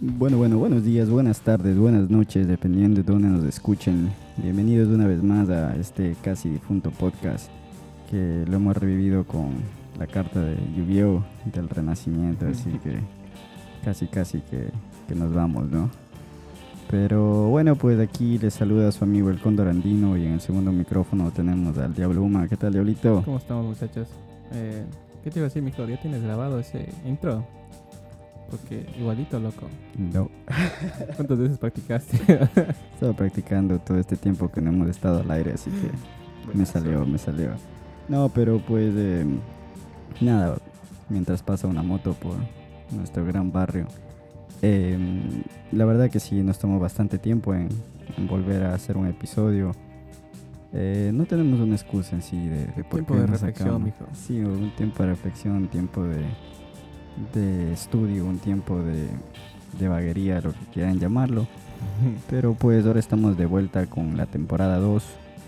Bueno, bueno, buenos días, buenas tardes, buenas noches, dependiendo de dónde nos escuchen. Bienvenidos una vez más a este casi difunto podcast que lo hemos revivido con la carta de yu del Renacimiento, así que casi, casi que, que nos vamos, ¿no? Pero bueno, pues aquí les saluda su amigo el Cóndor Andino y en el segundo micrófono tenemos al Diablo Uma. ¿Qué tal, Diablito? ¿Cómo estamos, muchachos? Eh, ¿Qué te iba a decir, mijo? ¿Ya tienes grabado ese intro? Porque igualito, loco. No, ¿Cuántas veces practicaste? estaba practicando todo este tiempo que no hemos estado al aire, así que me salió, me salió. No, pero pues eh, nada, mientras pasa una moto por nuestro gran barrio. Eh, la verdad que sí, nos tomó bastante tiempo en, en volver a hacer un episodio. Eh, no tenemos una excusa en sí de, de por Tiempo qué de reflexión, mijo. Sí, un tiempo de reflexión, un tiempo de, de estudio, un tiempo de, de vaguería, lo que quieran llamarlo. Pero pues ahora estamos de vuelta con la temporada 2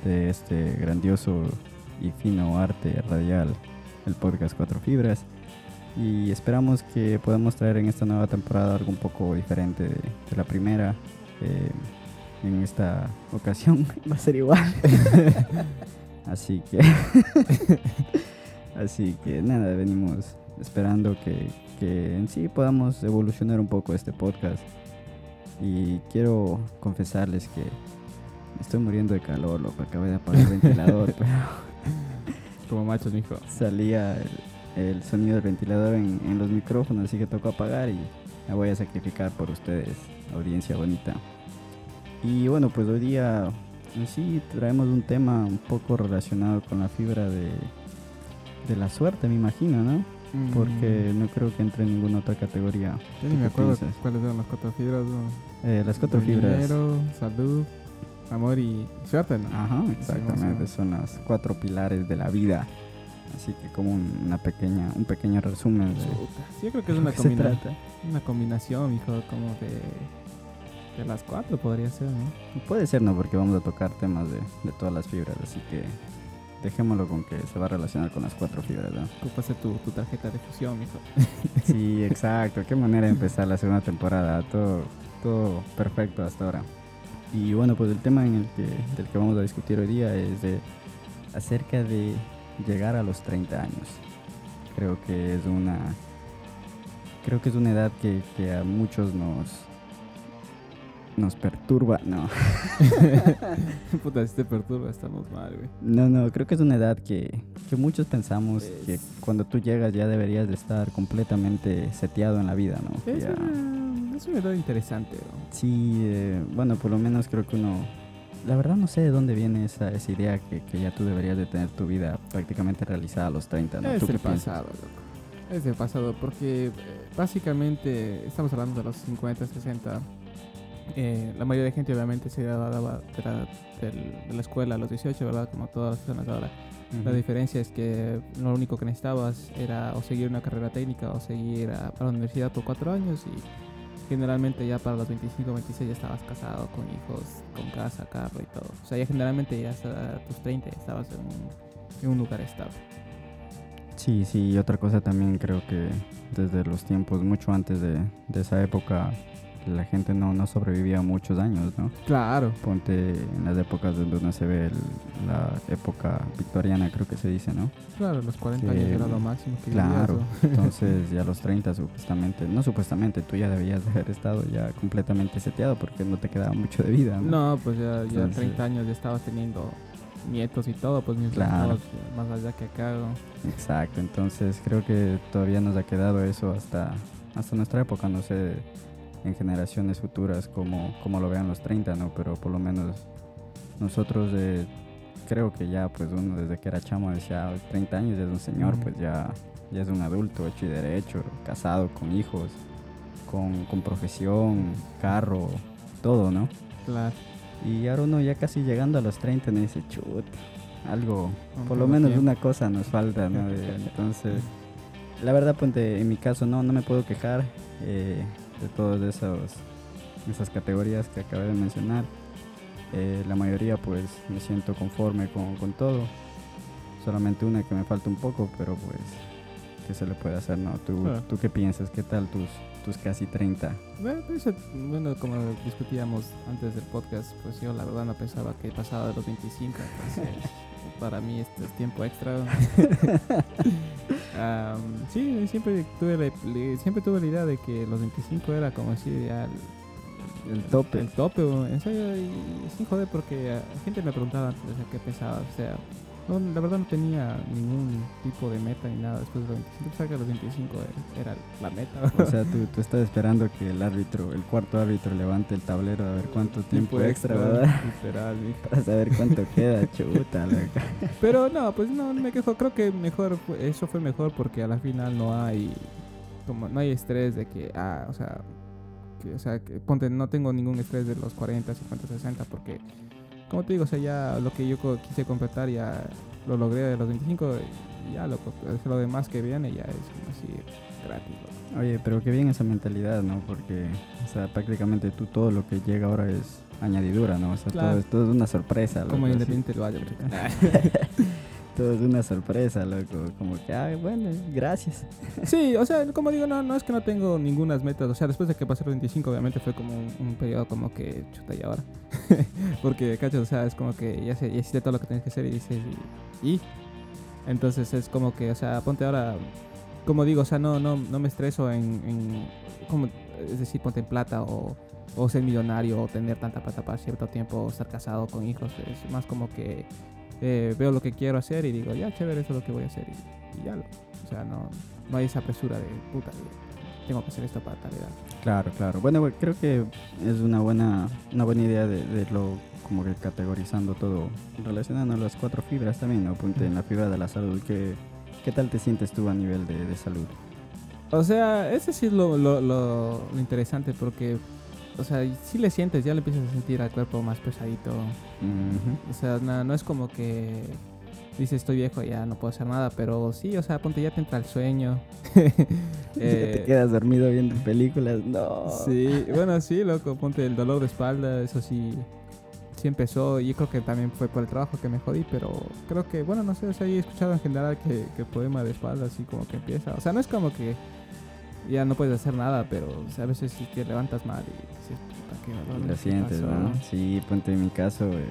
de este grandioso y fino arte radial, el podcast Cuatro Fibras. Y esperamos que podamos traer en esta nueva temporada algo un poco diferente de, de la primera. Eh, en esta ocasión va a ser igual. Así que... Así que nada, venimos esperando que, que en sí podamos evolucionar un poco este podcast. Y quiero confesarles que estoy muriendo de calor, loco. Acabé de apagar el ventilador, pero Como machos, mijo. salía el, el sonido del ventilador en, en los micrófonos, así que tocó apagar y la voy a sacrificar por ustedes, audiencia bonita. Y bueno, pues hoy día en sí traemos un tema un poco relacionado con la fibra de, de la suerte, me imagino, ¿no? Porque no creo que entre en ninguna otra categoría. Mm, Yo ¿Tú ni me acuerdo piensas? cuáles eran las cuatro fibras. ¿no? Eh, las cuatro fibras. Dinero, salud, amor y suerte, ¿no? Ajá, exactamente. Son las cuatro pilares de la vida. Así que como un- una pequeña, un pequeño resumen de, yo creo que es una, combina- trata. una combinación, mijo, como de, de las cuatro podría ser, ¿no? Puede ser, ¿no? Porque vamos a tocar temas de, de todas las fibras, así que dejémoslo con que se va a relacionar con las cuatro fibras, ¿no? Ocupaste tu, tu tarjeta de fusión, mijo. Sí, exacto. Qué manera de empezar la segunda temporada. Todo, todo perfecto hasta ahora. Y bueno, pues el tema en el que, del que vamos a discutir hoy día es de acerca de llegar a los 30 años. Creo que es una creo que es una edad que, que a muchos nos nos perturba, no. Puta, si te perturba, estamos mal, güey. No, no, creo que es una edad que, que muchos pensamos Es- que cuando tú llegas ya deberías de estar completamente seteado en la vida, ¿no? Es, Ya- una, es una edad interesante, ¿no? Sí, eh, bueno, por lo menos creo que uno... La verdad no sé de dónde viene esa, esa idea que, que ya tú deberías de tener tu vida prácticamente realizada a los 30, ¿no? Es ¿Tú qué el piensas? pasado, loco. Es el pasado, porque eh, básicamente estamos hablando de los 50, 60. Eh, la mayoría de gente obviamente se graduaba de la, de la escuela a los 18, ¿verdad? Como todas las personas ahora. La diferencia es que lo único que necesitabas era o seguir una carrera técnica o seguir a, a la universidad por cuatro años y generalmente ya para los 25, 26 ya estabas casado, con hijos, con casa, carro y todo. O sea, ya generalmente ya hasta tus 30 ya estabas en un, en un lugar estable. Sí, sí, y otra cosa también creo que desde los tiempos, mucho antes de, de esa época, la gente no, no sobrevivía muchos años, ¿no? Claro. Ponte en las épocas donde se ve el- la época victoriana, creo que se dice, ¿no? Claro, los 40 Que- años era lo máximo que Claro, entonces ya a los 30 supuestamente, no supuestamente, tú ya debías de haber estado ya completamente seteado porque no te quedaba mucho de vida, ¿no? No, pues ya, ya Entonces- 30 años ya estabas teniendo nietos y todo, pues mis Claro. más allá que acá. ¿no? Exacto, entonces creo que todavía nos ha quedado eso hasta, hasta nuestra época, no sé en generaciones futuras cómo, cómo lo vean los 30, ¿no? Pero por lo menos nosotros eh, creo que ya pues uno desde que era chamo decía, "Ah, 30 años ya es un señor, pues ya, ya es un adulto hecho y derecho, casado, con hijos, con, con profesión, carro, todo, ¿no? Claro. Y ahora uno ya casi llegando a los 30 me dice, chut, algo, por lo menos tiempo". una cosa nos falta, ¿no? Entonces, la verdad, ponte, en mi caso no, no me puedo quejar eh, de todas esos, esas categorías que acabé de mencionar. Eh, la mayoría pues me siento conforme con, con todo. solamente una que me falta un poco, pero pues, ¿qué se le puede hacer, no? ¿Tú. ¿tú qué piensas? ¿Qué tal tus, tus casi 30? Bueno, pues, eh, bueno, como discutíamos antes del podcast, pues yo la verdad no pensaba que pasaba de los 25, entonces para mí esto es tiempo extra. Am, sí, siempre tuve, la, siempre tuve la idea de que los 25 era como si ya el, El tope. El tope, en serio, y sin joder, porque eh, gente me preguntaba antes sea, qué pensaba, o sea, no, la verdad no tenía ningún tipo de meta ni nada después de los 25, pensaba que a los 25 era la meta. O sea, tú, tú estás esperando que el árbitro, el cuarto árbitro levante el tablero a ver cuánto tiempo, extra, ¿verdad? Literal, mijo. Para saber cuánto queda, chuta, loco. Pero no, pues no, no me quejo. Creo que mejor, eso fue mejor porque a la final no hay, como no hay estrés de que, ah, o sea, que, o sea, que ponte, no tengo ningún estrés de los 40, 50, 60 porque, como te digo, o sea, ya lo que yo quise completar ya lo logré de los 25 y ya lo, co- lo demás que viene ya es así gratis. loco. Oye, pero qué bien esa mentalidad, ¿no? Porque, o sea, prácticamente tú todo lo que llega ahora es añadidura, ¿no? O sea, Claro. todo, es- todo es una sorpresa. Como. Independiente lo haya. Todo es una sorpresa, loco. Como que, ah, bueno, gracias. Sí, o sea, como digo, no, no es que no tengo ninguna metas. O sea, después de que pasé los 25, obviamente fue como un, periodo como que chuta y ahora. Porque, cachas, o sea, es como que ya, se, ya hiciste todo lo que tienes que hacer y dices, ¿y? Entonces es como que, o sea, ponte ahora, como digo, o sea, no, no, no me estreso en, en como, es decir, ponte en plata o, o ser millonario o tener tanta plata para cierto tiempo o estar casado con hijos. Es más como que eh, veo lo que quiero hacer y digo, ya, chévere, eso es lo que voy a hacer y, y ya lo. O sea, no, no hay esa presura de puta, tengo que hacer esto para tal edad. Claro, claro. Bueno, creo que es una buena, una buena idea de, de lo como que categorizando todo, relacionando las cuatro fibras también, ¿no? Ponte en la fibra de la salud. ¿Qué, qué tal te sientes tú a nivel de, de salud? O sea, ese sí es lo, lo, lo, lo interesante porque, o sea, si le sientes, ya le empiezas a sentir al cuerpo más pesadito. O sea, no, no es como que dices estoy viejo ya no puedo hacer nada, pero sí, o sea, ponte ya te entra el sueño. Ya te Eh, quedas dormido viendo películas. No. Sí, bueno, sí, loco, ponte el dolor de espalda, eso sí, sí empezó. Y creo que también fue por el trabajo que me jodí, pero creo que, bueno, no sé, o sea, he escuchado en general que, que el problema de espalda así como que empieza. O sea, no es como que ya no puedes hacer nada, pero o sea, a veces sí te levantas mal y dices, puta, qué. Lo ¿qué sientes, pasó?". ¿no? Sí, ponte en mi caso, eh,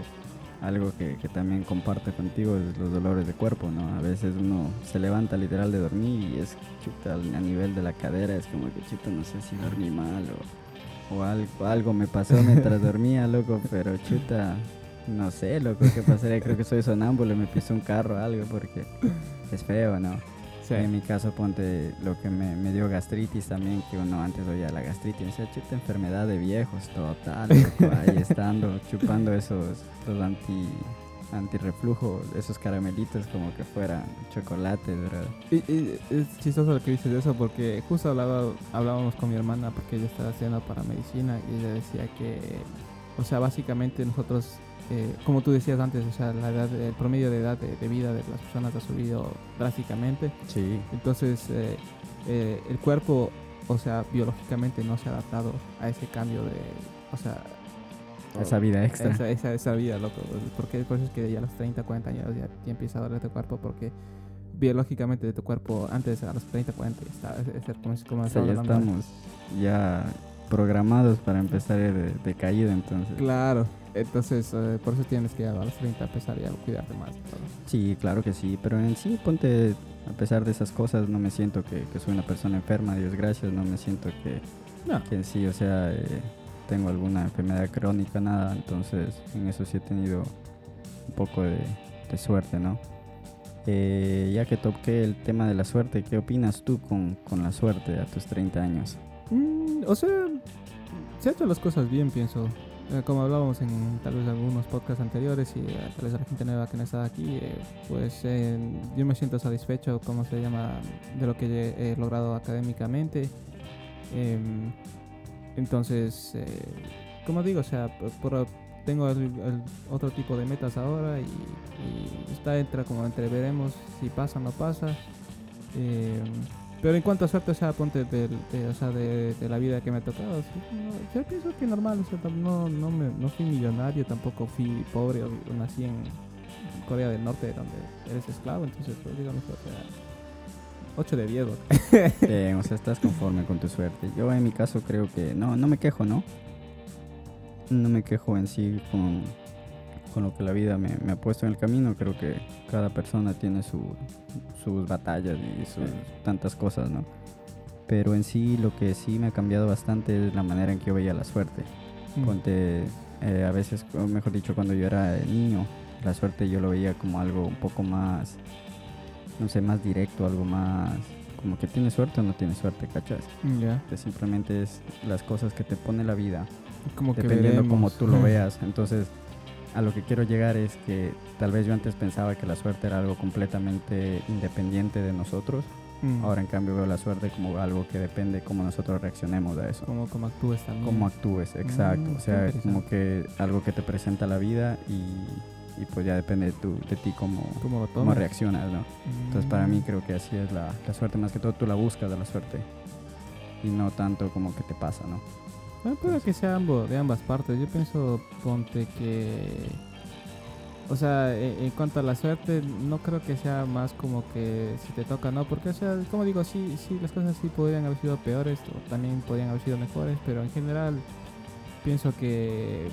algo que, que también comparto contigo es los dolores de cuerpo, ¿no? A veces uno se levanta literal de dormir y es chuta a nivel de la cadera, es como que chuta, no sé si dormí mal o, o algo, algo me pasó mientras dormía, loco, pero chuta, no sé, loco, qué pasaría, creo que soy sonámbulo, me pisó un carro o algo porque es feo, ¿no? Sí. En mi caso, ponte lo que me, me dio gastritis también, que uno antes oía la gastritis, decía, chuta enfermedad de viejos, total, loco, ahí estando, chupando esos, los anti, antirreflujo, esos caramelitos como que fueran chocolates, ¿verdad? Y, y es chistoso lo que dices de eso porque justo hablaba, hablábamos con mi hermana porque ella estaba estudiando para medicina y ella decía que, o sea, básicamente nosotros, eh, como tú decías antes, o sea, la edad, el promedio de edad de, de vida de las personas ha subido drásticamente. Sí. Entonces, eh, eh, el cuerpo, o sea, biológicamente no se ha adaptado a ese cambio de, o sea, Esa vida extra. esa, esa, esa vida, loco. Porque por eso es que ya a los 30, 40 años ya, ya empieza a doler tu cuerpo porque biológicamente de tu cuerpo antes a los 30, 40 ya está, es, es como, como O sea, estamos ya estamos ya programados para empezar de, de caída, entonces. Claro, entonces eh, por eso tienes que a los 30 empezar ya a cuidarte más. y todo. Sí, claro que sí, pero en sí, ponte, a pesar de esas cosas, no me siento que, que soy una persona enferma, Dios gracias, no me siento que, No, que en sí, o sea, eh, tengo alguna enfermedad crónica, nada, entonces en eso sí he tenido un poco de, de suerte, ¿no? Eh, ya que toqué el tema de la suerte, ¿qué opinas tú con, con la suerte a tus 30 años? Mm, o sea, se han hecho las cosas bien, pienso. Eh, como hablábamos en tal vez algunos podcasts anteriores y eh, tal vez la gente nueva que no está aquí, eh, pues yo me siento satisfecho, como se llama, de lo que he, he logrado académicamente. Em, entonces, eh, como digo, o sea, por, tengo el, el otro tipo de metas ahora y, y está entre como entre veremos si pasa o no pasa. Pero en cuanto a suerte, o sea, ponte de, o sea, de, la vida que me ha tocado, no, yo pienso que normal, o sea, no, no, me, no fui millonario, tampoco fui pobre, o, o nací en, Corea del Norte donde eres esclavo, entonces pues digamos o sea, 8 de 10. Bien, o sea, estás conforme con tu suerte. Yo en mi caso creo que no, no me quejo, ¿no? No me quejo en sí con, con lo que la vida me, me ha puesto en el camino. Creo que cada persona tiene su, sus batallas y sus tantas cosas, ¿no? Pero en sí lo que sí me ha cambiado bastante es la manera en que yo veía la suerte. Mm. Ponte, eh, a veces, o mejor dicho, cuando yo era niño, la suerte yo lo veía como algo un poco más, no sé, más directo, algo más, como que tienes suerte o no tienes suerte, ¿cachas? Ya, simplemente es las cosas que te pone la vida, como que dependiendo como veremos. tú lo veas. Entonces, a lo que quiero llegar es que tal vez yo antes pensaba que la suerte era algo completamente independiente de nosotros. Mm. Ahora en cambio veo la suerte como algo que depende cómo nosotros reaccionemos a eso. como, como actúes también. Cómo actúes, exacto. Mm, o sea, como que algo que te presenta la vida y, y pues ya depende de, tu, de ti cómo, ¿Cómo reaccionas, ¿no? Entonces para mí Mm. creo que así es la, la suerte, más que todo tú la buscas de la suerte y no tanto como que te pasa, ¿no? Bueno, puede que sea ambos, de ambas partes. Yo pienso, ponte que. O sea, en, en cuanto a la suerte, no creo que sea más como que si te toca, ¿no? Porque, o sea, como digo, sí, sí, las cosas sí podrían haber sido peores o también podrían haber sido mejores, pero en general pienso que.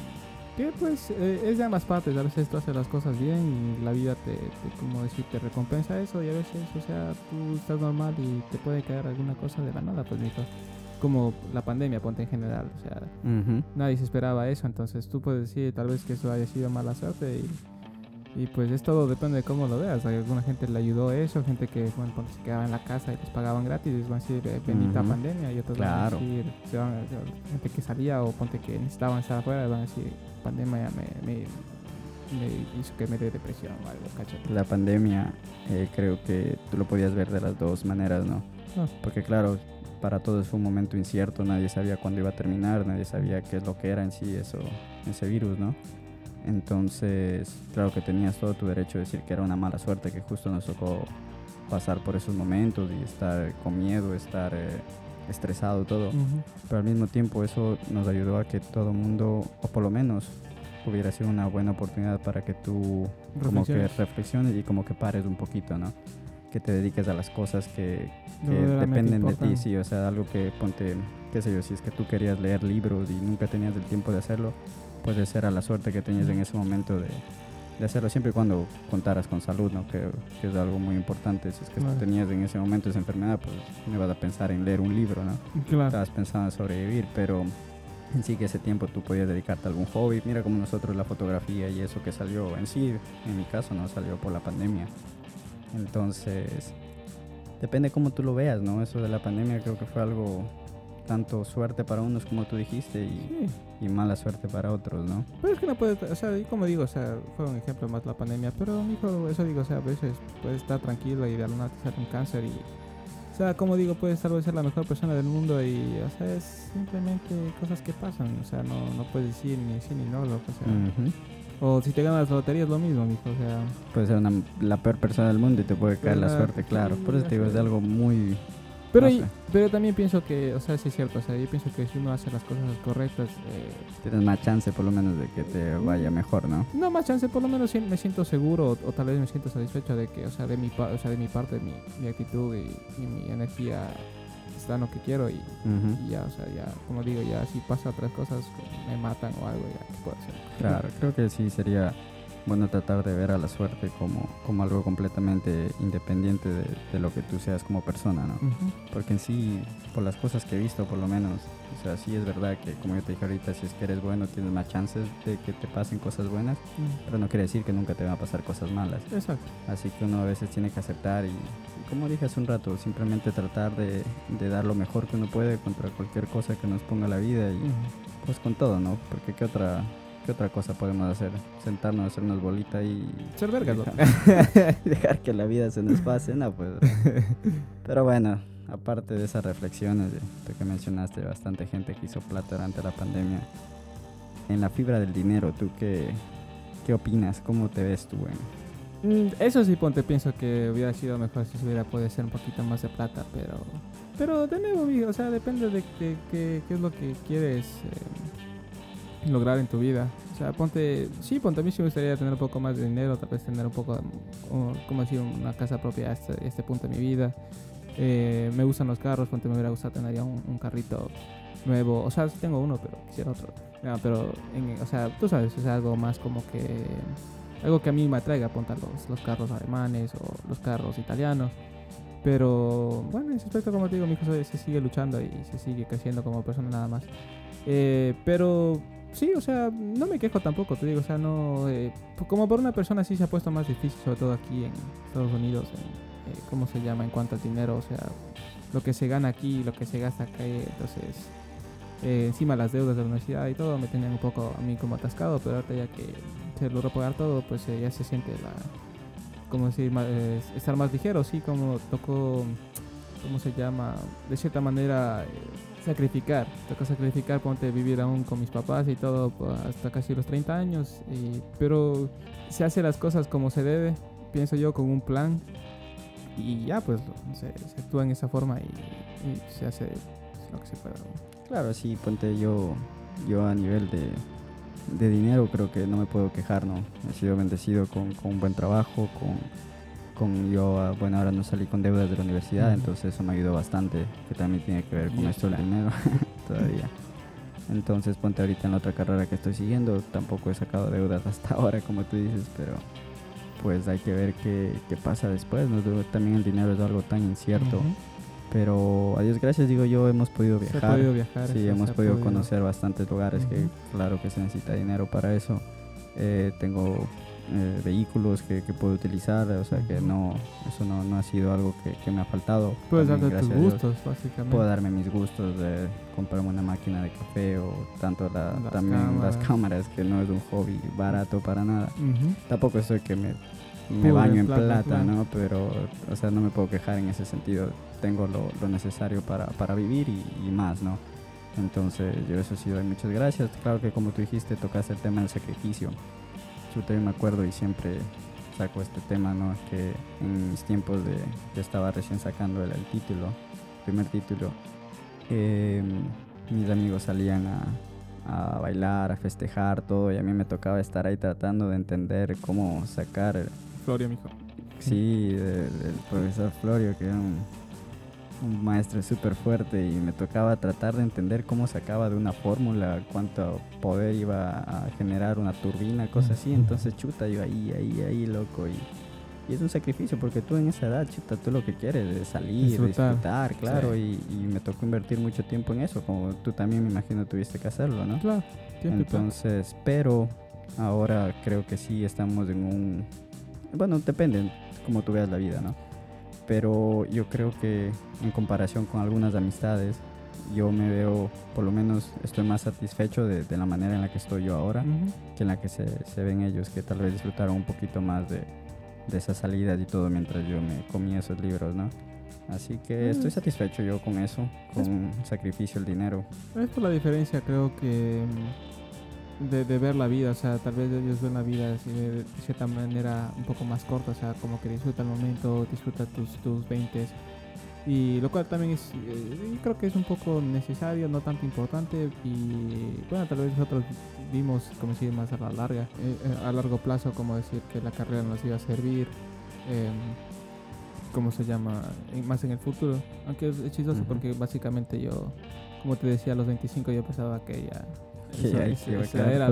que pues eh, es de ambas partes. A veces tú haces las cosas bien y la vida te, te, como decir, te recompensa eso y a veces, o sea, tú estás normal y te puede caer alguna cosa de la nada, pues, mijo. Como la pandemia, ponte en general, o sea, nadie se esperaba eso, entonces tú puedes decir tal vez que eso haya sido mala suerte y, y pues es todo depende de cómo lo veas. Hay alguna gente le ayudó eso, gente que bueno, ponte, se quedaba en la casa y les pagaban gratis, les van a decir eh, bendita Ujú. pandemia y otros Claro. van a decir, se van a- gente que salía o ponte que necesitaban estar afuera, van a decir pandemia me, me, me hizo que me dé depresión o algo, ¿cachai? La pandemia eh, creo que tú lo podías ver de las dos maneras, ¿no? Ah. Porque claro, para todos fue un momento incierto, nadie sabía cuándo iba a terminar, nadie sabía qué es lo que era en sí eso, ese virus, ¿no? Entonces, claro que tenías todo tu derecho de decir que era una mala suerte que justo nos tocó pasar por esos momentos y estar con miedo, estar eh, estresado, todo. Pero al mismo tiempo eso nos ayudó a que todo el mundo, o por lo menos, hubiera sido una buena oportunidad para que tú como que Reflexiones. reflexiones y como que pares un poquito, ¿no? Que te dediques a las cosas que, dependen de ti, sí, o sea, algo que ponte, qué sé yo, si es que tú querías leer libros y nunca tenías el tiempo de hacerlo, puede ser a la suerte que tenías en ese momento de, de hacerlo siempre y cuando contaras con salud, ¿no? Que, que es algo muy importante, si es que tú tenías en ese momento esa enfermedad, pues no ibas a pensar en leer un libro, ¿no? Claro. estabas pensando en sobrevivir, pero en sí que ese tiempo tú podías dedicarte a algún hobby. Mira como nosotros la fotografía y eso que salió en sí, en mi caso no salió por la pandemia. Entonces, depende cómo tú lo veas, ¿no? Eso de la pandemia creo que fue algo tanto suerte para unos como tú dijiste y, Sí. y mala suerte para otros, ¿no? Pero es que no puedes, o sea, y como digo, o sea, fue un ejemplo más la pandemia, pero mijo, eso digo, o sea, a veces puedes estar tranquilo y de nada te sale un cáncer y, o sea, como digo, puedes tal vez ser la mejor persona del mundo y, o sea, es simplemente cosas que pasan, o sea, no, no puedes decir ni sí ni no, loco, o sea. O si te ganas la lotería es lo mismo, mijo, o sea, Puedes ser una- la peor persona del mundo y te puede caer la Claro, suerte, claro. Por eso te digo, es ajá. algo muy... pero, no y- sé, pero también pienso que, o sea, sí es cierto, o sea, yo pienso que si uno hace las cosas correctas, eh, tienes más chance por lo menos de que te vaya mejor, ¿no? No más chance, por lo menos me siento seguro o, o tal vez me siento satisfecho de que, o sea, de mi, o sea, de mi parte, mi, mi actitud y, y mi energía está en lo que quiero y, Ujú. y ya, o sea, ya, como digo, ya si pasa otras cosas, me matan o algo, ya, ¿qué puedo hacer? Claro, creo que sí sería bueno tratar de ver a la suerte como, como algo completamente independiente de, de lo que tú seas como persona, ¿no? Ujú. Porque en sí, por las cosas que he visto, por lo menos, o sea, sí es verdad que, como yo te dije ahorita, si es que eres bueno, tienes más chances de que te pasen cosas buenas, Mm, pero no quiere decir que nunca te van a pasar cosas malas. Exacto. Así que uno a veces tiene que aceptar y como dije hace un rato, simplemente tratar de, de dar lo mejor que uno puede contra cualquier cosa que nos ponga la vida y pues con todo, ¿no? Porque qué otra, qué otra cosa podemos hacer? Sentarnos, hacernos bolita y Ser vergas, dejar, dejar que la vida se nos pase, no, pues. Pero bueno, aparte de esas reflexiones de, de que mencionaste, bastante gente que hizo plata durante la pandemia. En la fibra del dinero, ¿tú qué, qué opinas? ¿Cómo te ves tú? En, Eso sí, ponte, pienso que hubiera sido mejor si hubiera podido hacer un poquito más de plata, pero... Pero de nuevo, o sea, depende de, de- que- qué es lo que quieres eh, lograr en tu vida. O sea, ponte, sí, ponte a mí sí me gustaría tener un poco más de dinero, tal vez tener un poco, um, como decir, una casa propia a este, este punto de mi vida. Eh, me gustan los carros, ponte me hubiera gustado tener un, un carrito nuevo. O sea, tengo uno, pero quisiera otro. No, pero, o sea, tú sabes, es algo más como que, algo que a mí me atraiga, ponte los, los carros alemanes o los carros italianos. Pero bueno, en ese aspecto, como te digo, mi hijo se, sigue luchando y se sigue creciendo como persona nada más. Eh, pero sí, o sea, no me quejo tampoco, te digo, o sea, no. eh, como por una persona sí se ha puesto más difícil, sobre todo aquí en Estados Unidos, en, eh, ¿cómo se llama? En cuanto al dinero, o sea, lo que se gana aquí, lo que se gasta acá, eh, entonces. Eh, encima las deudas de la universidad y todo me tenían un poco a mí como atascado, pero ahorita ya que se logró pagar todo, pues eh, ya se siente la, como decir, estar más ligero, sí, como tocó, ¿cómo se llama? De cierta manera, eh, sacrificar, tocó sacrificar, ponte vivir aún con mis papás y todo pues, hasta casi los 30 años, y- pero se hace las cosas como se debe, pienso yo, con un plan, y ya pues se, se actúa en esa forma y, y se hace lo que se pueda. Claro, sí, ponte yo, yo a nivel de, de dinero creo que no me puedo quejar, ¿no? He sido bendecido con, con un buen trabajo, con, con yo, ah, bueno, ahora no salí con deudas de la universidad, entonces eso me ayudó bastante, que también tiene que ver con esto del dinero todavía. Entonces ponte ahorita en la otra carrera que estoy siguiendo, tampoco he sacado deudas hasta ahora, como tú dices, pero pues hay que ver qué, qué pasa después, ¿no? También el dinero es algo tan incierto. Pero a Dios gracias, digo yo, hemos podido Se ha viajar. podido viajar. Sí, hemos ha podido conocer bastantes lugares que Ujú. claro que se necesita dinero para eso. Eh, tengo eh, vehículos que, que puedo utilizar, o sea que no, eso no, no ha sido algo que, que me ha faltado. Puedes También, darte tus Dios, gustos, básicamente. Puedo darme mis gustos de comprarme una máquina de café o tanto la, Las también las cámaras. cámaras, que no es un hobby barato para nada. Ujú. Tampoco estoy que me, me baño en plata, plata. ¿no? Pero, o sea, no me puedo quejar en ese sentido. Tengo lo, lo necesario para, para vivir y, y más, ¿no? Entonces, yo eso sí doy muchas gracias. Claro que como tú dijiste, tocaste el tema del sacrificio. Yo me acuerdo y siempre saco este tema, ¿no? Que en mis tiempos de que estaba recién sacando el, el título, primer título, eh, mis amigos salían a, a bailar, a festejar, todo, y a mí me tocaba estar ahí tratando de entender cómo sacar, Florio, mijo. sí, del profesor Florio, que era un, un maestro súper fuerte, y me tocaba tratar de entender cómo sacaba de una fórmula cuánto poder iba a generar una turbina, cosas así, entonces chuta, yo ahí, ahí, ahí, loco, y... Y es un sacrificio porque tú en esa edad, chuta, tú lo que quieres es salir, Disfrutar. disfrutar, claro, Sí. y, y me tocó invertir mucho tiempo en eso, como tú también me imagino tuviste que hacerlo, ¿no? Claro. Entonces, pero ahora creo que sí estamos en un... Bueno, depende como tú veas la vida, ¿no? Pero yo creo que en comparación con algunas amistades, yo me veo, por lo menos estoy más satisfecho de, de la manera en la que estoy yo ahora Ujú. que en la que se, se ven ellos, que tal vez disfrutaron un poquito más de, de esas salidas y todo mientras yo me comía esos libros, ¿no? Así que estoy Mm. satisfecho yo con eso, con sacrificio, el dinero. Es por la diferencia, creo que de, de ver la vida, o sea, tal vez ellos ven la vida así de, de cierta manera un poco más corta, o sea, como que disfruta el momento, disfruta tus, tus 20 y lo cual también es, eh, creo que es un poco necesario, no tanto importante y bueno, tal vez nosotros vimos, como decir, más a la larga, eh, eh, a largo plazo, como decir que la carrera nos iba a servir. em, ¿Cómo se llama? Más en el futuro. Aunque es, chistoso Ujú. porque básicamente yo, como te decía, a los 25 yo pensaba que ya... Eso- quedar era.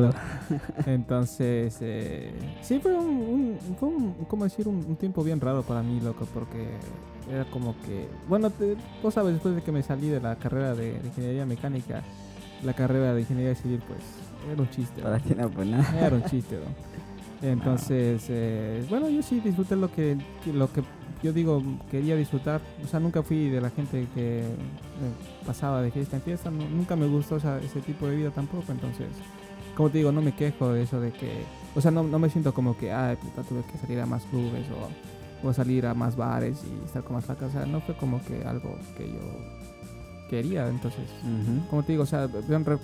Entonces, eh, sí fue un, un- fue un, ¿cómo decir? Un, un tiempo bien raro para mí, loco, porque era como que, bueno, te- vos sabes, después de que me salí de la carrera de, de ingeniería mecánica, la carrera de ingeniería civil, pues, era un chiste. Para ti no, pues nada. Era un chiste, ¿no? Entonces, eh, bueno, yo sí disfruté lo que- lo que yo digo quería disfrutar. O sea, nunca fui de la gente que eh, pasaba de fiesta en fiesta. nu- nunca me gustó ese tipo de vida tampoco. Entonces, como te digo, no me quejo de eso de que... O sea, no, no me siento como que, puta, tuve que salir a más clubes o, o salir a más bares y estar con más flacas. O sea, no fue como que algo que yo quería. Entonces, como te digo, o sea, veo en re-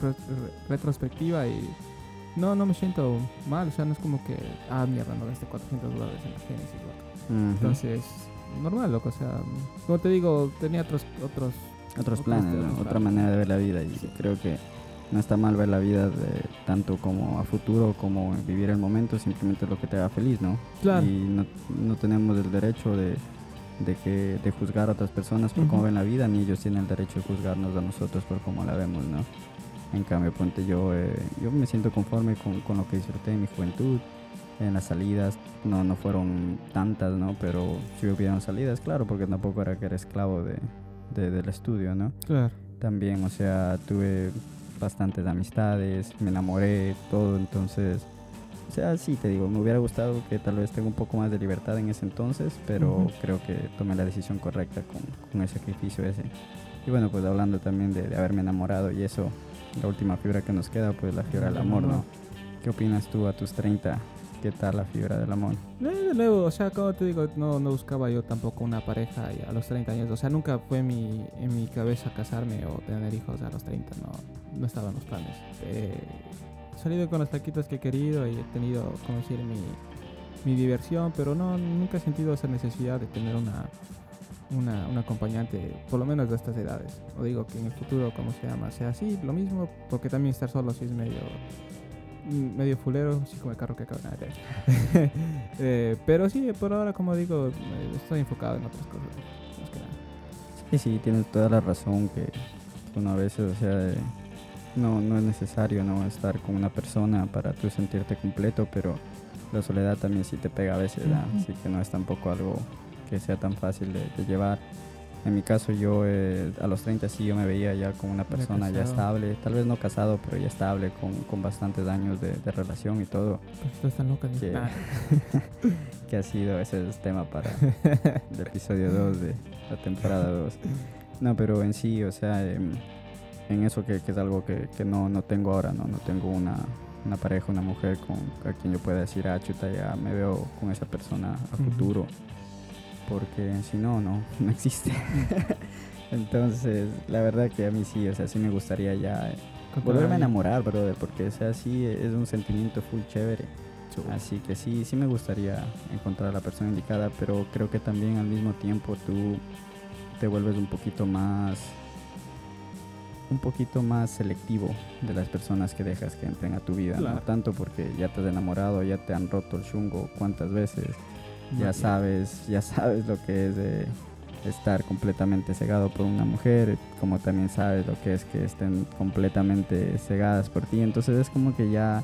retrospectiva y no, no me siento mal, o sea, no es como que, ah, mierda, no gasté 400 dólares en la Genesis, Ujú. Entonces, normal, loco, o sea, como te digo, tenía otros, otros, otros planes, ¿no? otra manera de ver la vida y Sí. creo que no está mal ver la vida de, tanto como a futuro como vivir el momento, simplemente lo que te haga feliz, ¿no? Claro. Y no, no tenemos el derecho de, de, que, de juzgar a otras personas por cómo Ujú. ven la vida, ni ellos tienen el derecho de juzgarnos a nosotros por cómo la vemos, ¿no? En cambio, ponte yo, eh, yo me siento conforme con, con lo que disfruté en mi juventud. En las salidas no, no fueron tantas, ¿no? Pero sí hubieron salidas, claro, porque tampoco era que era esclavo de, de- del estudio, ¿no? Claro. También, o sea, tuve bastantes amistades, me enamoré, todo, entonces, o sea, sí, te digo, me hubiera gustado que tal vez tenga un poco más de libertad en ese entonces, pero Ujú. creo que tomé la decisión correcta con, con el sacrificio ese. Y bueno, pues hablando también de, de haberme enamorado y eso, la última fibra que nos queda, pues la fibra del amor, ¿no? ¿Qué opinas tú a tus 30? ¿Qué tal la fibra del amor? Eh, de nuevo, o sea, como te digo, no, no buscaba yo tampoco una pareja a los 30 años. O sea, nunca fue mi, en mi cabeza casarme o tener hijos a los 30, no, no estaba en los planes. Eh, he salido con las taquitas que he querido y he tenido, como decir, mi, mi diversión, pero no, nunca he sentido esa necesidad de tener una, una, un acompañante, por lo menos de estas edades. O digo que en el futuro, como se llama, sea así, lo mismo, porque también estar solo sí es medio medio fulero, así como el carro que acaba de tener. Eh, pero sí, por ahora, como digo, estoy enfocado en otras cosas. más que nada. Sí, sí, tienes toda la razón que uno a veces, o sea, eh, no, no es necesario no estar con una persona para tú sentirte completo, pero la soledad también sí te pega a veces, así que no es tampoco algo que sea tan fácil de, de llevar. En mi caso yo eh, a los 30 sí yo me veía ya con una persona ya estable, tal vez no casado, pero ya estable, con, con bastantes años de, de relación y todo, Pues estás tan loca. que, Ah, que ha sido ese es tema para el episodio 2 de la temporada 2. No, pero en sí, o sea, em, en eso que, que es algo que, que no, no tengo ahora, ¿no? No tengo una, una pareja, una mujer con a quien yo pueda decir, ah, chuta, ya me veo con esa persona a futuro. Porque si no, no, no existe. Entonces, la verdad que a mí sí, o sea, sí me gustaría ya volverme a enamorar, brother, porque, o sea, sí es un sentimiento full chévere. Así que sí, sí me gustaría encontrar a la persona indicada, pero creo que también al mismo tiempo tú te vuelves un poquito más un poquito más selectivo de las personas que dejas que entren a tu vida, Claro. no tanto porque ya te has enamorado, ya te han roto el chungo cuántas veces, ya sabes, ya sabes lo que es de estar completamente cegado por una mujer, como también sabes lo que es que estén completamente cegadas por ti, entonces es como que ya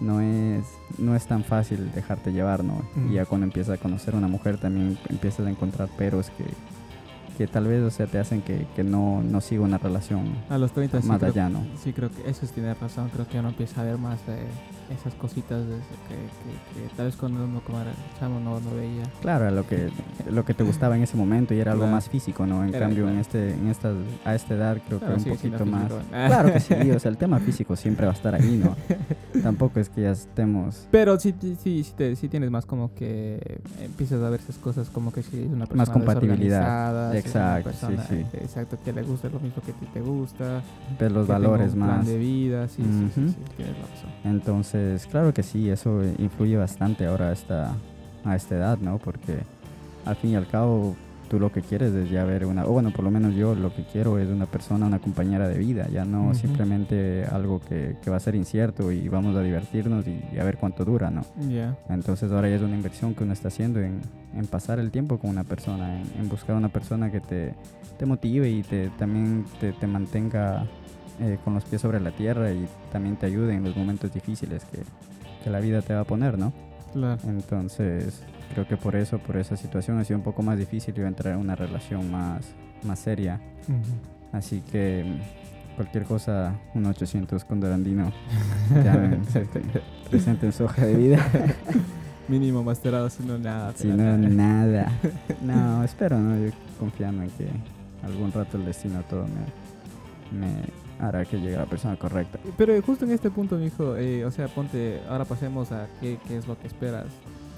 no es no es tan fácil dejarte llevar, ¿no? Mm. Y ya cuando empiezas a conocer a una mujer también empiezas a encontrar peros que, que tal vez, o sea, te hacen que, que no, no siga una relación A los 30 sí más creo, allá, ¿no? sí creo que eso es tiene razón. Creo que uno empieza a ver más eh, esas cositas de- que, que- que tal vez cuando uno como era chamo no, no veía. Claro, lo que, lo que te gustaba en ese momento y era algo Claro. más físico, ¿no? En Era, cambio, en este, en estas, a esta edad creo que Claro, un sigue siendo poquito más. físico. Claro que sí, o sea, el tema físico siempre va a estar ahí, ¿no? Tampoco es que ya estemos Pero sí, sí, sí, sí, tienes más como que empiezas a ver esas cosas como que si es una persona Más compatibilidad. si Exacto, sí, sí. exacto, que le gusta lo mismo que a ti te gusta. ver los que tenga valores un más. plan de vida, sí, sí, sí, Ujú. sí, tienes razón. Entonces, claro que sí, eso influye bastante ahora a esta, a esta edad, ¿no? Porque al fin y al cabo tú lo que quieres es ya ver una, o bueno, por lo menos yo lo que quiero es una persona, una compañera de vida, ya no simplemente algo que, que va a ser incierto y vamos a divertirnos y, y a ver cuánto dura, ¿no? Ya. Entonces ahora ya es una inversión que uno está haciendo en, en pasar el tiempo con una persona, en, en buscar una persona que te, te motive y te, también te, te mantenga eh, con los pies sobre la tierra y también te ayude en los momentos difíciles que, que la vida te va a poner, ¿no? Claro. Entonces creo que por eso, por esa situación ha sido un poco más difícil yo entrar en una relación más, más seria. Así que mm, cualquier cosa, un 800 con Dorandino, llamen, se- presenten su hoja de vida. Mínimo masterado, si no nada. Si no, nada. No, espero, ¿no? Yo confiando en que algún rato el destino todo me, me hará que llegue la persona correcta. Pero justo en este punto, mijo, eh, o sea, ponte, ahora pasemos a qué, qué es lo que esperas.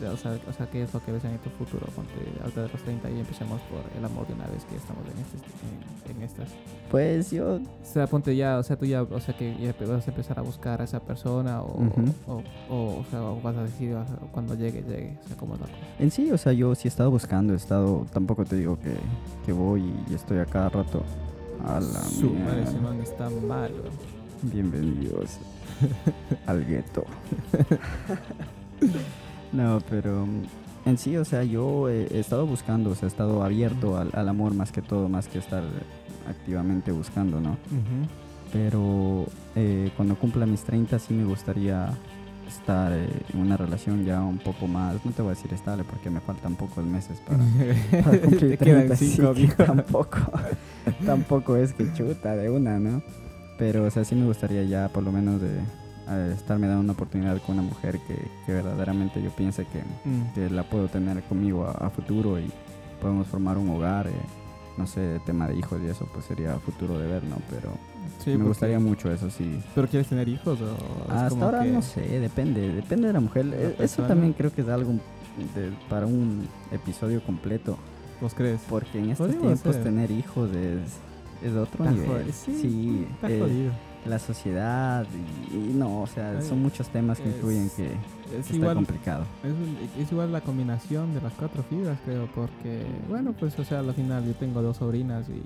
O sea, o sea, qué es lo que ves en tu futuro. Ponte alta de los 30 y empecemos por el amor de una vez que estamos en, este, en, en estas. Pues yo, O sea, ponte ya, o sea, tú ya, o sea, que ya vas a empezar a buscar a esa persona o, o, o, o sea, o vas a decir cuando llegue, llegue. O sea, cómo es la cosa. en sí, o sea, yo sí he estado buscando, he estado, tampoco te digo que, que voy y estoy a cada rato a la Su mierda. madre, ese man está mal, weón. Bienvenidos al gueto. no, pero en sí, o sea, yo he, estado buscando, o sea, he estado abierto al, al amor más que todo, más que estar activamente buscando, ¿no? Pero eh, cuando cumpla mis 30 sí me gustaría estar eh, en una relación ya un poco más, no te voy a decir estable porque me faltan pocos meses para, para cumplir Te quedan 30, así cinco, mijo. tampoco, tampoco es que chuta de una, ¿no? Pero, o sea, sí me gustaría ya por lo menos de estarme dando una oportunidad con una mujer que, que verdaderamente yo piense que, Mm. que la puedo tener conmigo a, a futuro y podemos formar un hogar, eh, no sé, tema de hijos y eso, pues sería futuro de ver, ¿no? Pero Sí, me porque- gustaría mucho eso, sí. ¿Pero quieres tener hijos o Hasta como ahora que- no sé, depende, depende de la mujer. La Eh, Eso persona. también creo que es algo de- para un episodio completo, ¿Vos crees? porque en estos Podríamos tiempos ser. tener hijos es, es otro Está nivel. jodido. Sí, está eh, jodido. La sociedad y, y no, o sea, Ay, son muchos temas que es- influyen que Es está igual, complicado. es, es igual la combinación de las cuatro fibras, creo, porque, bueno, pues, o sea, al final yo tengo dos sobrinas y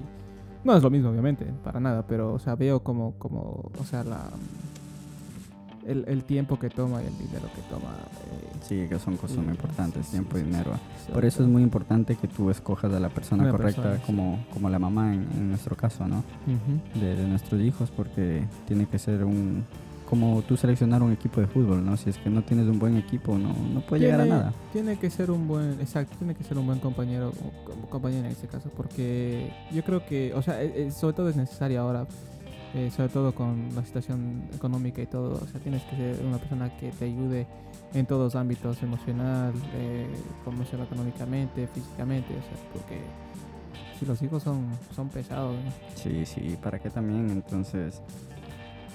no es lo mismo, obviamente, para nada, pero, o sea, veo como, como o sea, la, el, el tiempo que toma y el dinero que toma. eh, Sí, que son cosas muy importantes, sí, tiempo y dinero. sí, Por eso es muy importante que tú escojas a la persona Una correcta persona, como, como la mamá en, en nuestro caso, ¿no? Ujú. De, de nuestros hijos, porque tiene que ser un... Como tú seleccionar un equipo de fútbol, ¿no? Si es que no tienes un buen equipo, no, no puede llegar a nada. Tiene que ser un buen, exacto, tiene que ser un buen compañero o como compañera en este caso, porque yo creo que, o sea, e- e- sobre todo es necesario ahora, eh, sobre todo con la situación económica y todo, o sea, tienes que ser una persona que te ayude en todos los ámbitos, emocional, eh, económicamente, físicamente, o sea, porque si los hijos son, son pesados, ¿no? Sí, sí, ¿para qué también? Entonces,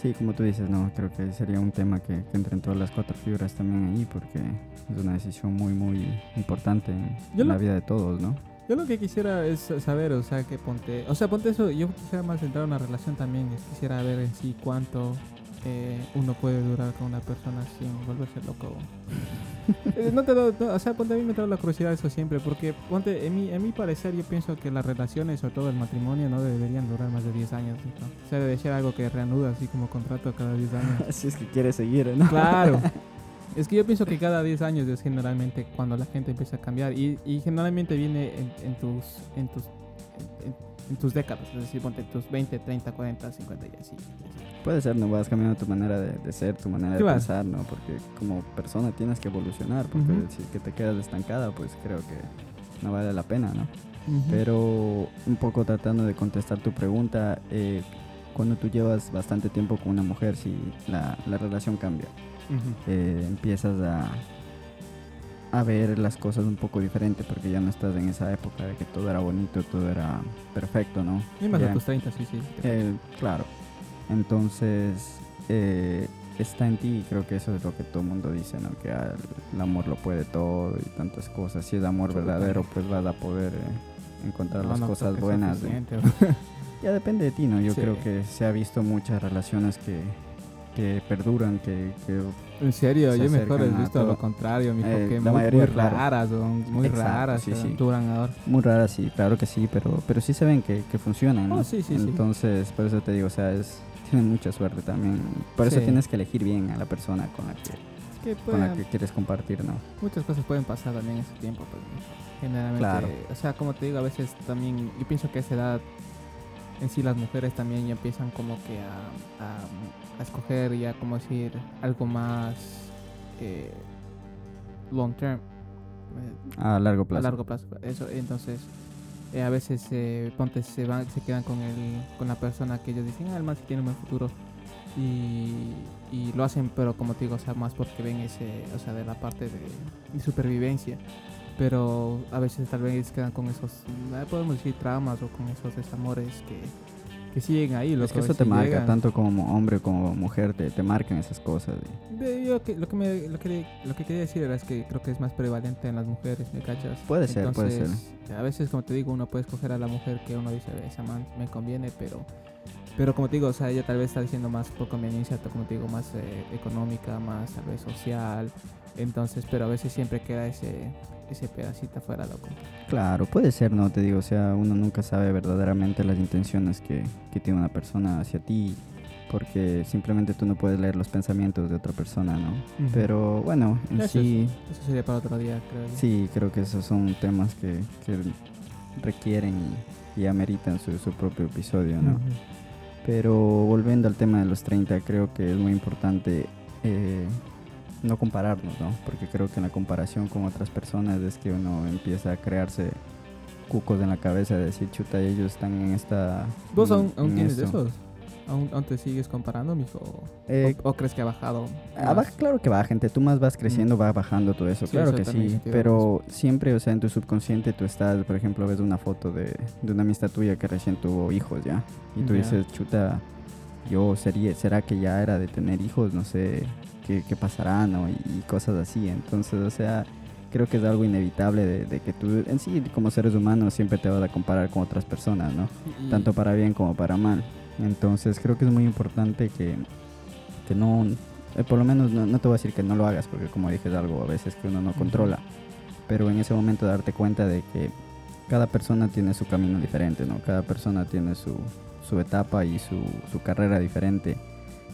sí, como tú dices, no, creo que sería un tema que, que entre en todas las cuatro fibras también ahí, porque es una decisión muy, muy importante en, Yo en lo- la vida de todos, ¿no? Yo lo que quisiera es saber, o sea, que ponte, o sea, ponte eso, yo quisiera más entrar a una relación también, quisiera ver en sí cuánto eh, uno puede durar con una persona sin volverse loco. Eh, no te lo- no, o sea, ponte a mí me trae la curiosidad eso siempre, porque ponte, en mi, en mi parecer yo pienso que las relaciones, sobre todo el matrimonio, no deberían durar más de 10 años, ¿no? O sea, debe ser algo que reanuda así como contrato cada 10 años. Si es que quieres seguir, ¿no? Claro. Es que yo pienso que cada 10 años es generalmente cuando la gente empieza a cambiar y, y generalmente viene en, en tus en tus en, en tus décadas, es decir, ponte tus 20, 30, 40, 50 y así. Puede ser, no vas cambiando tu manera de, de ser, tu manera de pensar, ¿no? Porque como persona tienes que evolucionar, porque Ujú. si es que te quedas estancada, pues creo que no vale la pena, ¿no? Pero un poco tratando de contestar tu pregunta, eh, cuando tú llevas bastante tiempo con una mujer, si la, la relación cambia, Eh, empiezas a, a ver las cosas un poco diferente, porque ya no estás en esa época de que todo era bonito, todo era perfecto, ¿no? Y más Ya a tus 30, sí, sí. eh, claro. Entonces, eh, está en ti y creo que eso es lo que todo el mundo dice, ¿no? Que ah, el amor lo puede todo y tantas cosas. Si es amor verdadero, pues vas a poder eh, encontrar No, las no cosas buenas. Ya depende de ti, ¿no? Yo Sí. creo que se ha visto muchas relaciones que, que perduran, que, que En serio, Se yo mejor he visto lo contrario, mijo, Eh, que la muy, mayoría, muy claro. raras, son muy Exacto, raras, sí, sí. duran ahora. muy raras, sí, claro que sí, pero, pero sí se ven que, que funcionan, ¿no? Oh, sí. Entonces, por eso te digo, o sea, es, tienen mucha suerte también. Por eso tienes que elegir bien a la persona con la que, que con la que quieres compartir, ¿no? muchas cosas pueden pasar también en ese tiempo, pues, generalmente, Claro. o sea, como te digo, a veces también, yo pienso que a esa edad en sí las mujeres también ya empiezan como que a, a- a escoger ya, como decir, algo más eh, long term, eh, A largo plazo. a largo plazo. Eso, entonces, eh, a veces eh, ponte se van, se quedan con el, con la persona que ellos dicen, ah, el man sí tiene un buen futuro. Y, y lo hacen, pero como te digo, o sea, más porque ven ese, o sea, de la parte de, de supervivencia. Pero a veces tal vez quedan con esos, eh, podemos decir, traumas o con esos desamores que, que siguen ahí. es loco, que eso te marca, llegan. tanto como hombre como mujer, te, te marcan esas cosas. De- yo que- lo, que me, lo, que, lo que quería decir era es que creo que es más prevalente en las mujeres, ¿me cachas? Puede ser, puede ser. Entonces, A veces, como te digo, uno puede escoger a la mujer que uno dice, esa man me conviene, pero pero como te digo, o sea, ella tal vez está diciendo más por conveniencia, como te digo, más eh, económica, más tal vez social. Entonces, pero a veces siempre queda ese ese pedacito afuera, loco. Claro, puede ser, ¿no? Te digo, o sea, uno nunca sabe verdaderamente las intenciones que, que tiene una persona hacia ti. porque simplemente tú no puedes leer los pensamientos de otra persona, ¿no? Pero bueno, en Eso, sí, es- eso sería para otro día, creo. yo. sí, creo que esos son temas que, que requieren y, y ameritan su, su propio episodio, ¿no? Pero volviendo al tema de los 30, creo que es muy importante eh, no compararnos, ¿no? Porque creo que en la comparación con otras personas es que uno empieza a crearse cucos en la cabeza de decir, chuta, ellos están en esta... ¿Vos aún, aún en tienes de esto". esos? ¿Aún, aún te sigues comparando, mijo? Eh, ¿O, o crees que ha bajado? Va- claro que va, gente. Tú más vas creciendo, va bajando todo eso. Sí, claro eso que sí. Pero siempre, o sea, en tu subconsciente tú estás, por ejemplo, ves una foto de, de una amistad tuya que recién tuvo hijos ya. Y tú dices, chuta, yo sería, ¿será que ya era de tener hijos? No sé qué, qué pasará, ¿no? Y, cosas así. Entonces, o sea, creo que es algo inevitable de, de que tú, en sí, como seres humanos, siempre te vas a comparar con otras personas, ¿no? Y- tanto para bien como para mal. Entonces creo que es muy importante que, que no, eh, por lo menos no, no te voy a decir que no lo hagas, porque como dije es algo a veces que uno no controla, pero en ese momento darte cuenta de que cada persona tiene su camino diferente, ¿no? Cada persona tiene su, su etapa y su, su carrera diferente.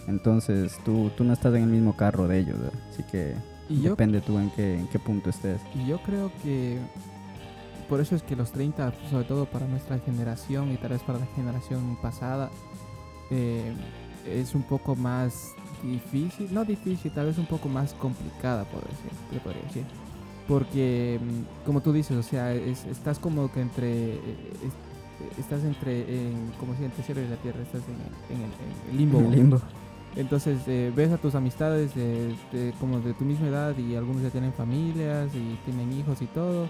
Entonces tú, tú no estás en el mismo carro de ellos, ¿verdad? así que Y yo, depende tú en qué, en qué punto estés. y yo creo que por eso es que los 30, sobre todo para nuestra generación y tal vez para la generación pasada, eh, es un poco más difícil, no difícil, tal vez un poco más complicada, por decir, podría decir. Porque, mm, como tú dices, o sea, es- estás como que entre, es- estás entre, en, como si entre el cielo y la tierra, estás en, en el, en el limbo. En el limbo. Entonces eh, ves a tus amistades de, de- como de tu misma edad y algunos ya tienen familias y tienen hijos y todo.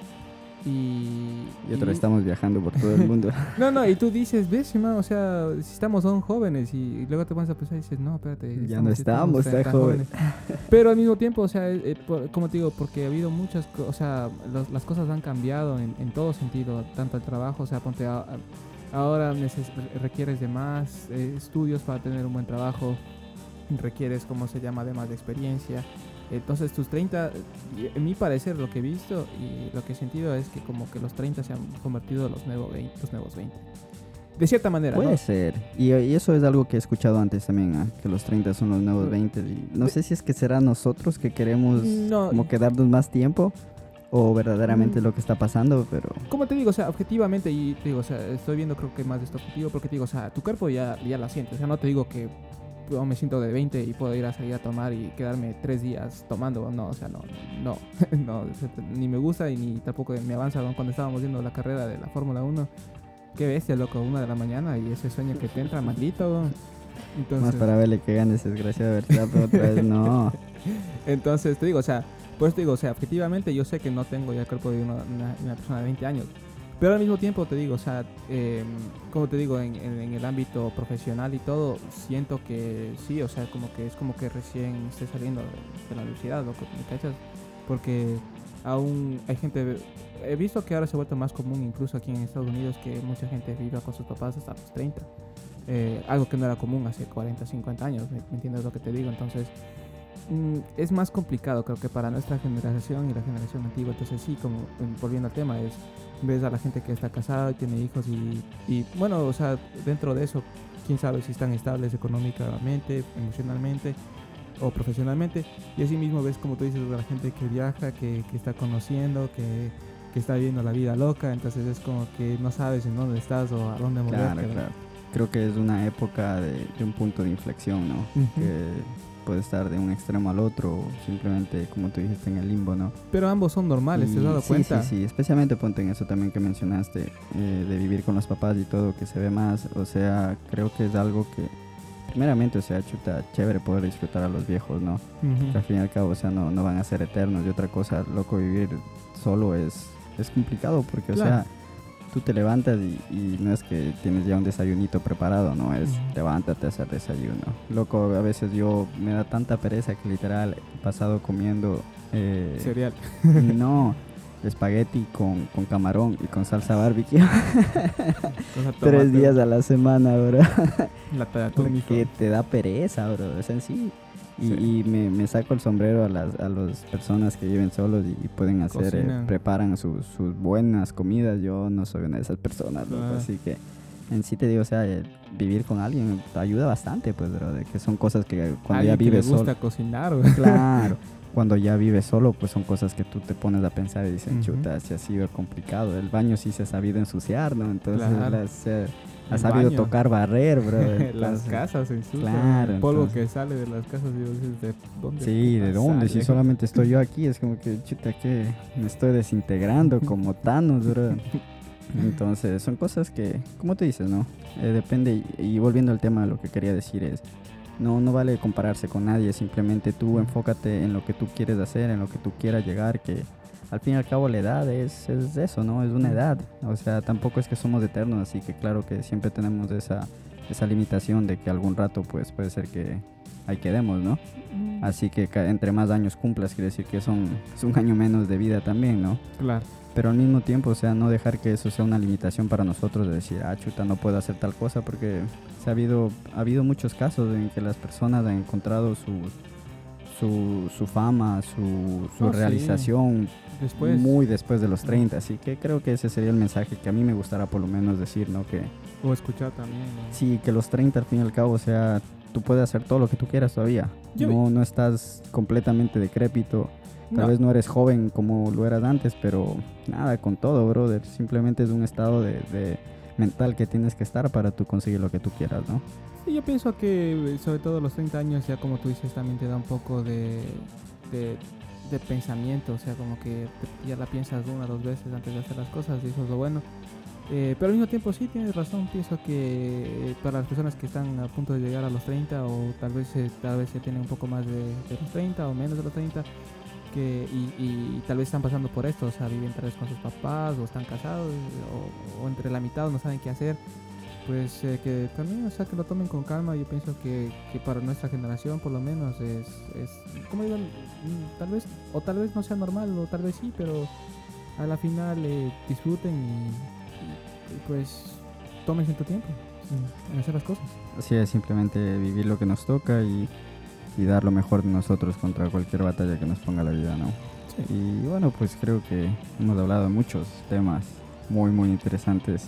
Y, Y otra vez estamos viajando por todo el mundo. No, no, y tú dices, ves, man, o sea, si estamos aún jóvenes y, luego te pones a pensar y dices, no, espérate. Ya no estamos tan tan jóvenes. Pero al mismo tiempo, o sea, eh, eh, por- como te digo, porque ha habido muchas, o sea, los- las cosas han cambiado en, en todo sentido, tanto el trabajo, o sea, ponte a- a- ahora requieres de más eh, estudios para tener un buen trabajo, requieres, como se llama, de más de experiencia. Entonces tus 30, y en mi parecer lo que he visto y lo que he sentido es que como que los 30 se han convertido en los, nuevos 20, los nuevos 20. De cierta manera, Puede ¿no? ser. Y, y eso es algo que he escuchado antes también, ¿ah? que los 30 son los nuevos 20. y no sé si es que será nosotros que queremos No. como que darnos más tiempo o verdaderamente Mm. lo que está pasando, pero Como te digo, o sea, objetivamente, y te digo, o sea, estoy viendo creo que más de esto objetivo, porque te digo, o sea, tu cuerpo ya, ya la siente, o sea, no te digo que yo me siento de 20 y puedo ir a salir a tomar y quedarme tres días tomando, no, o sea, no, no, no, ni me gusta y ni tampoco me avanza cuando estábamos viendo la carrera de la Fórmula 1, qué bestia, loco, una de la mañana y ese sueño que te entra, maldito, entonces... más para verle que gane ese desgraciado Verstappen otra vez, no. Entonces te digo, o sea, por eso te digo, o sea, objetivamente yo sé que no tengo ya el cuerpo de una, una- una persona de 20 años. Pero al mismo tiempo te digo, o sea, eh, como te digo, en, en- en el ámbito profesional y todo, siento que sí, o sea, como que es como que recién esté saliendo de, de la universidad, loco, ¿me cachas? Porque aún hay gente, he visto que ahora se ha vuelto más común incluso aquí en Estados Unidos que mucha gente viva con sus papás hasta los 30. Eh, algo que no era común hace 40, 50 años, ¿me, me entiendes lo que te digo? Entonces, mm, es más complicado creo que para nuestra generación y la generación antigua. Entonces sí, como mm, volviendo al tema, es ves a la gente que está casada y tiene hijos y, y, bueno, o sea, dentro de eso, quién sabe si están estables económicamente, emocionalmente o profesionalmente. Y así mismo ves, como tú dices, a la gente que viaja, que, que está conociendo, que, que está viviendo la vida loca. Entonces es como que no sabes en dónde estás o a dónde moverte. Claro, claro. Creo que es una época de, de un punto de inflexión, ¿no? Que puede estar de un extremo al otro, o simplemente, como tú dijiste, en el limbo, ¿no? Pero ambos son normales, ¿te has Y dado sí, cuenta? Sí, sí, especialmente ponte en eso también que mencionaste, eh, de vivir con los papás y todo, que se ve más, o sea, creo que es algo que, primeramente, o sea, chuta, chévere poder disfrutar a los viejos, ¿no? Ujú. Que al fin y al cabo, o sea, no, no van a ser eternos. Y otra cosa, loco, vivir solo es, es complicado porque, o Claro. sea, tú te levantas y, y no es que tienes ya un desayunito preparado, no es levántate a hacer desayuno. Loco, a veces yo me da tanta pereza que literal he pasado comiendo... eh, Cereal. no, espagueti con, con camarón y con salsa barbecue. Tres días a la semana, bro. Mijo. Porque te da pereza, bro. Es en sí. Y, Sí. y me, me saco el sombrero a las a las personas que viven solos y, y pueden hacer, eh, preparan sus, sus buenas comidas. Yo no soy una de esas personas, loco, Ah. así que en sí te digo, o sea, vivir con alguien te ayuda bastante, pues, bro, de que son cosas que cuando ya vives gusta solo, cocinar, güey. claro, cuando ya vives solo, pues son cosas que tú te pones a pensar y dices, chuta, si ha sido complicado, el baño sí se ha sabido ensuciar, ¿no? Entonces, Claro. las, eh, ha sabido baño. tocar barrer, bro. las casas en sí. claro, El polvo entonces- que sale de las casas, digo, dices, ¿de dónde? Sí, ¿de dónde? Si solamente estoy yo aquí, es como que, chuta, que me estoy desintegrando como Thanos, bro. Entonces, son cosas que, como tú dices, ¿no? Eh, depende, y, y volviendo al tema, lo que quería decir es, no, no vale compararse con nadie, simplemente tú enfócate en lo que tú quieres hacer, en lo que tú quieras llegar, que al fin y al cabo la edad es, es eso, ¿no? Es una edad, o sea, tampoco es que somos eternos, así que claro que siempre tenemos esa, esa limitación de que algún rato, pues, puede ser que ahí quedemos, ¿no? Así que entre más años cumplas, quiere decir que son, es un año menos de vida también, ¿no? Claro. Pero al mismo tiempo, o sea, no dejar que eso sea una limitación para nosotros de decir, ah, chuta, no puedo hacer tal cosa, porque se ha, habido, ha habido muchos casos en que las personas han encontrado su, su, su fama, su, su Oh, sí. realización Después, muy después de los 30. Así que creo que ese sería el mensaje que a mí me gustaría por lo menos decir, ¿no? Que o escuchar también. ¿no? Sí, que los 30 al fin y al cabo, o sea, tú puedes hacer todo lo que tú quieras todavía. Yo- No, no estás completamente decrépito. Tal No, vez no eres joven como lo eras antes, pero nada, con todo, brother. Simplemente es un estado de, de mental que tienes que estar para tú conseguir lo que tú quieras, ¿no? sí, yo pienso que eh, sobre todo los 30 años, ya como tú dices, también te da un poco de, de, de pensamiento, o sea, como que te- ya la piensas una o dos veces antes de hacer las cosas, y eso es lo bueno. Eh, pero al mismo tiempo sí, tienes razón, pienso que eh, para las personas que están a punto de llegar a los 30 o tal vez tal vez ya tienen un poco más de, de los 30 o menos de los 30, que, y, y tal vez están pasando por esto, o sea, viven tal vez con sus papás o están casados o, o entre la mitad o no saben qué hacer, pues eh, que también, o sea, que lo tomen con calma. Yo pienso que, que para nuestra generación, por lo menos, es, es como digo, tal vez, o tal vez no sea normal, o tal vez sí, pero a la final eh, disfruten y, y- pues tómense tu tiempo en hacer las cosas. Así es, simplemente vivir lo que nos toca y, y dar lo mejor de nosotros contra cualquier batalla que nos ponga la vida, ¿no? Y bueno, pues creo que hemos hablado de muchos temas muy, muy interesantes.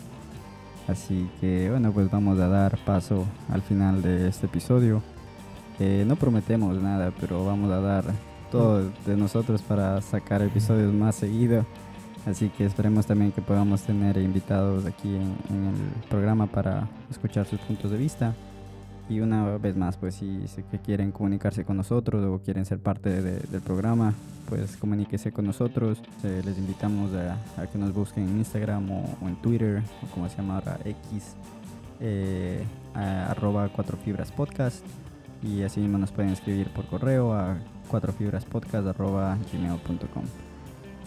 Así que bueno, pues vamos a dar paso al final de este episodio. Eh, no prometemos nada, pero vamos a dar todo de nosotros para sacar episodios más seguido. Así que esperemos también que podamos tener invitados aquí en, en el programa para escuchar sus puntos de vista. Y una vez más, pues si, si quieren comunicarse con nosotros o quieren ser parte de- del programa, pues comuníquese con nosotros. Eh, les invitamos a, a que nos busquen en Instagram o, o en Twitter, o como se llama ahora, X, eh, a- arroba 4 fibras podcast. Y así mismo nos pueden escribir por correo a 4 fibraspodcast arroba gmail.com.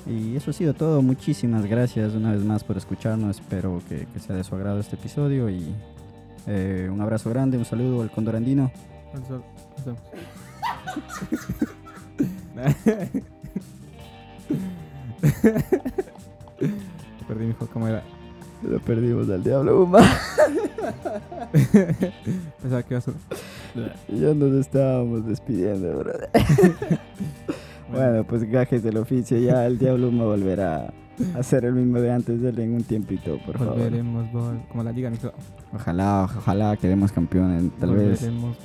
Y eso ha sido todo. Muchísimas gracias una vez más por escucharnos. Espero que, que sea de su agrado este episodio. Y eh, un abrazo grande, un saludo al Condor Andino. Perdí mi ¿cómo era? Lo perdimos al diablo, Uma. Pensaba que iba a. Ya nos estábamos despidiendo, brother. Bueno, pues gajes del oficio. Ya el diablo Uma volverá a ser el mismo de antes. Dele en un tiempito, por favor. volveremos, vol- como la liga micro. Ojalá, ojalá quedemos campeones. Tal vez Volveremos,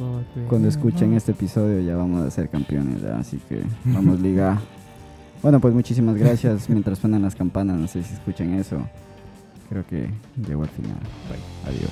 cuando escuchen este episodio ya vamos a ser campeones. Así que vamos, liga. Bueno, pues muchísimas gracias. Mientras suenan las campanas, no sé si escuchan eso. Creo que llegó al final. Bye. Adiós.